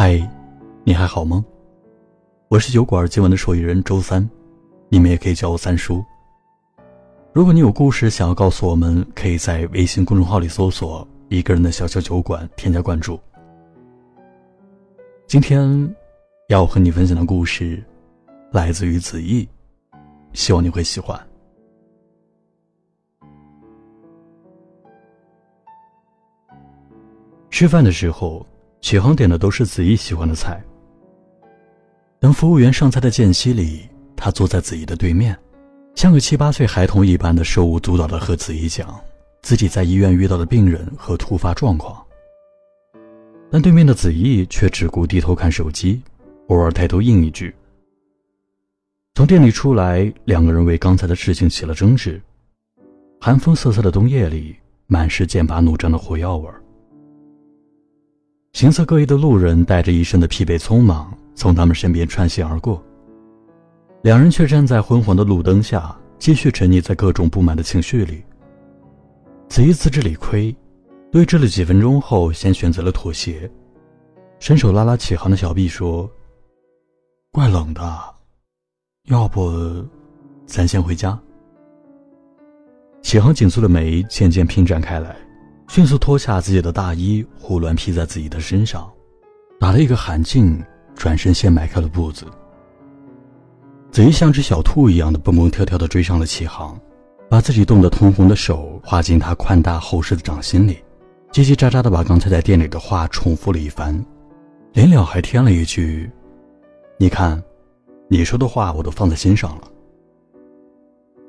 嗨，你还好吗？我是酒馆今晚的受益人周三，你们也可以叫我三叔。如果你有故事想要告诉我们，可以在微信公众号里搜索“一个人的小小酒馆”，添加关注。今天要和你分享的故事来自于子毅，希望你会喜欢。吃饭的时候。启航点的都是子怡喜欢的菜。等服务员上菜的间隙里，他坐在子怡的对面，像个七八岁孩童一般的手舞足蹈的和子怡讲自己在医院遇到的病人和突发状况。但对面的子怡却只顾低头看手机，偶尔抬头应一句。从店里出来，两个人为刚才的事情起了争执。寒风瑟瑟的冬夜里，满是剑拔弩张的火药味儿。形色各异的路人带着一身的疲惫匆忙从他们身边穿行而过，两人却站在昏黄的路灯下，继续沉溺在各种不满的情绪里。子怡自知理亏，对峙了几分钟后，先选择了妥协，伸手拉拉启航的小臂说：“怪冷的，要不咱先回家。”启航紧蹙的眉渐渐平展开来。迅速脱下自己的大衣，胡乱披在自己的身上，打了一个寒噤，转身先迈开了步子。子怡像只小兔一样的蹦蹦跳跳的追上了启航，把自己冻得通红的手划进他宽大厚实的掌心里，叽叽喳喳的把刚才在店里的话重复了一番，临了还添了一句：“你看，你说的话我都放在心上了。”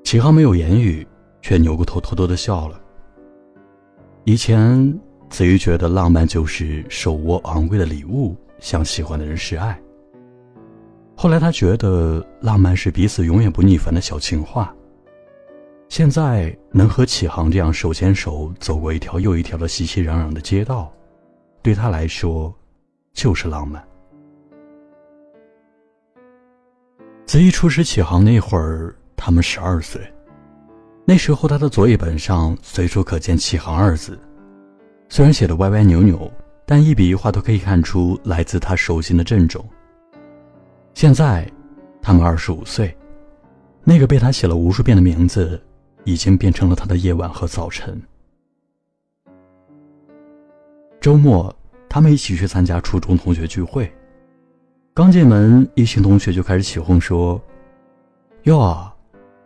启航没有言语，却扭过头偷偷的笑了。以前，子瑜觉得浪漫就是手握昂贵的礼物，向喜欢的人示爱。后来，他觉得浪漫是彼此永远不腻烦的小情话。现在，能和启航这样手牵手走过一条又一条的熙熙攘攘的街道，对他来说，就是浪漫。子怡初识启航那会儿，他们十二岁。那时候，他的作业本上随处可见“启航”二字，虽然写的歪歪扭扭，但一笔一画都可以看出来自他手心的郑重。现在，他们二十五岁，那个被他写了无数遍的名字，已经变成了他的夜晚和早晨。周末，他们一起去参加初中同学聚会，刚进门，一群同学就开始起哄说：“哟，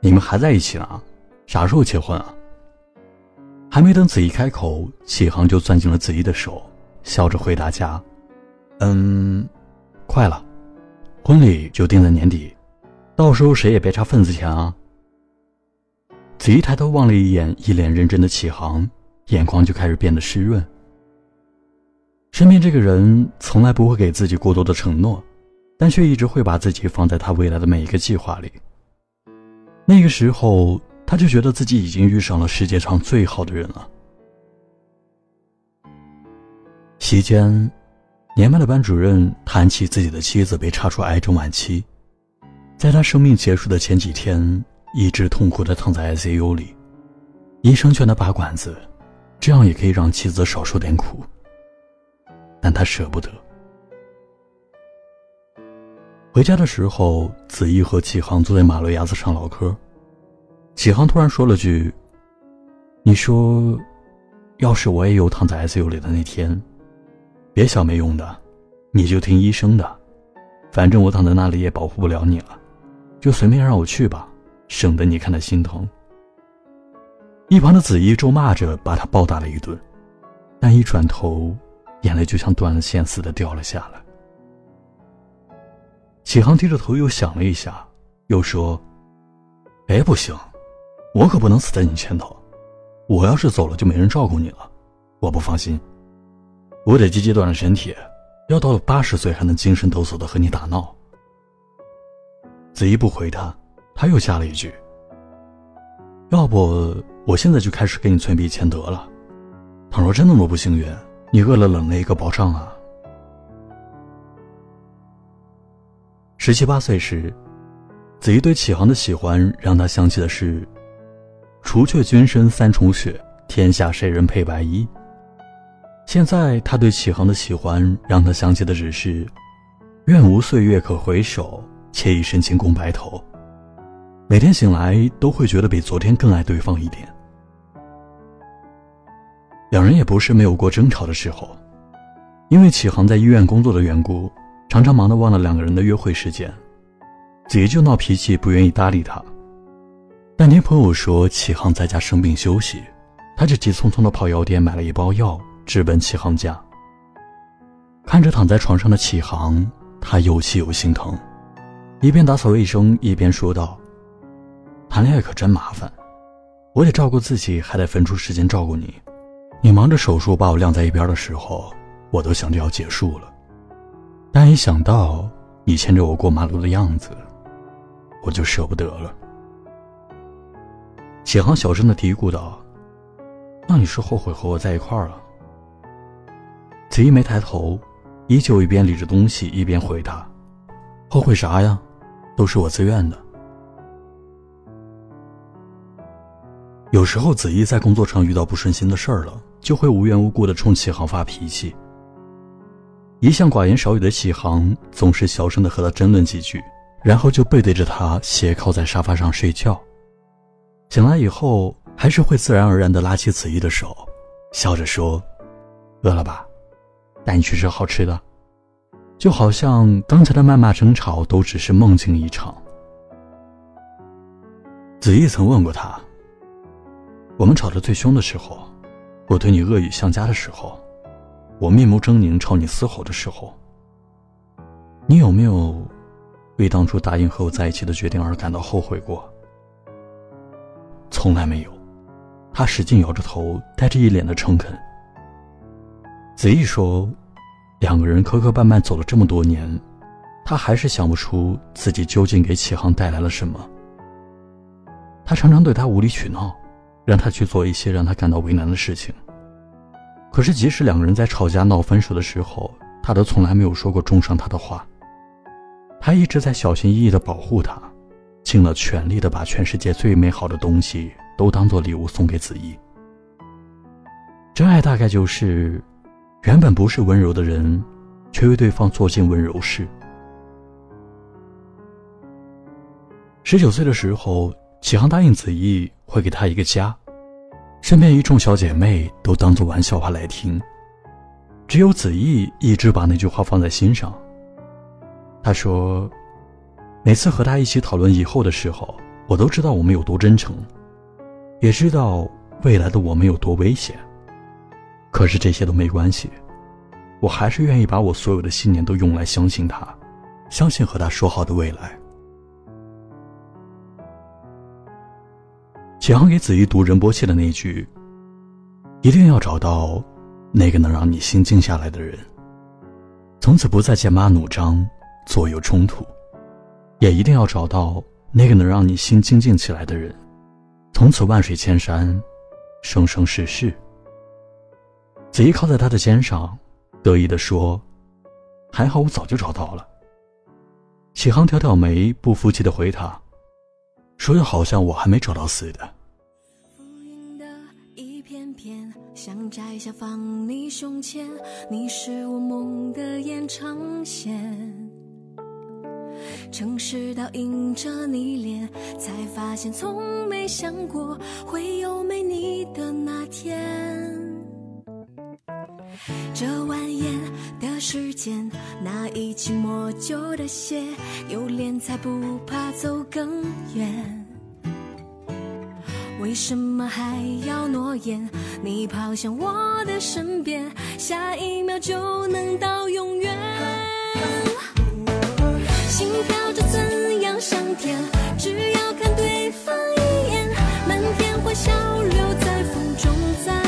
你们还在一起呢？”啥时候结婚啊？还没等子怡开口，启航就攥紧了子怡的手，笑着回答家：“嗯，快了，婚礼就定在年底，到时候谁也别差份子钱啊。”子怡抬头望了一眼一脸认真的启航，眼眶就开始变得湿润。身边这个人从来不会给自己过多的承诺，但却一直会把自己放在他未来的每一个计划里。那个时候。他就觉得自己已经遇上了世界上最好的人了。席间，年迈的班主任谈起自己的妻子被查出癌症晚期，在他生命结束的前几天，一直痛苦的躺在 ICU 里，医生劝他拔管子，这样也可以让妻子少受点苦。但他舍不得。回家的时候，子怡和启航坐在马路牙子上唠嗑。启航突然说了句：“你说，要是我也有躺在 ICU 里的那天，别想没用的，你就听医生的，反正我躺在那里也保护不了你了，就随便让我去吧，省得你看他心疼。”一旁的子怡咒骂着把他暴打了一顿，但一转头，眼泪就像断了线似的掉了下来。启航低着头又想了一下，又说：“哎，不行。”我可不能死在你前头，我要是走了就没人照顾你了，我不放心。我得积极锻炼身体，要到了八十岁还能精神抖擞的和你打闹。子怡不回他，他又加了一句：“要不我现在就开始给你存笔钱得了，倘若真那么不幸运，你饿了冷了一个保障啊。”十七八岁时，子怡对启航的喜欢让他想起的是。除却君身三重雪，天下谁人配白衣？现在他对启航的喜欢，让他想起的只是“愿无岁月可回首，且以深情共白头”。每天醒来都会觉得比昨天更爱对方一点。两人也不是没有过争吵的时候，因为启航在医院工作的缘故，常常忙得忘了两个人的约会时间，子怡就闹脾气，不愿意搭理他。但听朋友说启航在家生病休息，他就急匆匆地跑药店买了一包药，直奔启航家。看着躺在床上的启航，他又气又心疼，一边打扫卫生，一边说道：“谈恋爱可真麻烦，我得照顾自己，还得分出时间照顾你。”你忙着手术把我晾在一边的时候，我都想着要结束了。但一想到你牵着我过马路的样子，我就舍不得了。启航小声的嘀咕道：“那你是后悔和我在一块儿了？”子怡没抬头，依旧一边理着东西一边回答：“后悔啥呀？都是我自愿的。”有时候子怡在工作上遇到不顺心的事儿了。就会无缘无故的冲启航发脾气。一向寡言少语的启航总是小声的和他争论几句，然后就背对着他斜靠在沙发上睡觉。醒来以后，还是会自然而然的拉起子怡的手，笑着说：“饿了吧？带你去吃好吃的。”就好像刚才的谩骂争吵都只是梦境一场。子怡曾问过他：“我们吵得最凶的时候。”我对你恶语相加的时候，我面目狰狞朝你嘶吼的时候，你有没有为当初答应和我在一起的决定而感到后悔过？从来没有。他使劲摇着头，带着一脸的诚恳。子毅说：“两个人磕磕绊绊走了这么多年，他还是想不出自己究竟给启航带来了什么。他常常对他无理取闹。”让他去做一些让他感到为难的事情。可是，即使两个人在吵架闹分手的时候，他都从来没有说过重伤他的话。他一直在小心翼翼地保护他，尽了全力的把全世界最美好的东西都当做礼物送给子怡。真爱大概就是，原本不是温柔的人，却为对方做尽温柔事。十九岁的时候。启航答应子怡会给他一个家，身边一众小姐妹都当做玩笑话来听，只有子怡一直把那句话放在心上。他说：“每次和他一起讨论以后的时候，我都知道我们有多真诚，也知道未来的我们有多危险。可是这些都没关系，我还是愿意把我所有的信念都用来相信他，相信和他说好的未来。”启航给子怡读任波切的那句：“一定要找到那个能让你心静下来的人，从此不再剑拔弩张、左右冲突；也一定要找到那个能让你心静静起来的人，从此万水千山、生生世世。”子怡靠在他的肩上，得意地说：“还好我早就找到了。”启航挑挑眉，不服气地回他。说的好像我还没找到似的。浮云的一片片，想摘下放你胸前，你是我梦的延长线。城市倒映着你脸，才发现从没想过会有没你的那天。这蜿蜒的时间，那一起磨旧的鞋，有脸才不怕走更远。为什么还要诺言？你跑向我的身边，下一秒就能到永远。心跳着怎样上天？只要看对方一眼，满天欢笑留在风中。在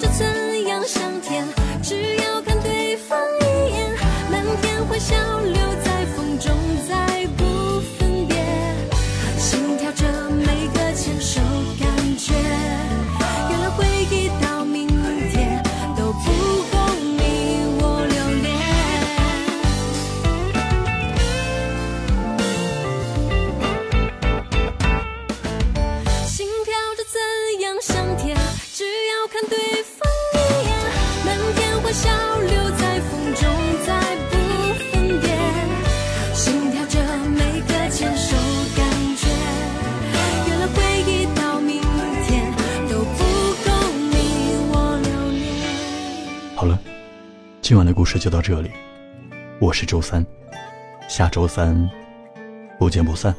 着怎样想今晚的故事就到这里我是周三下周三不见不散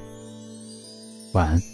晚安。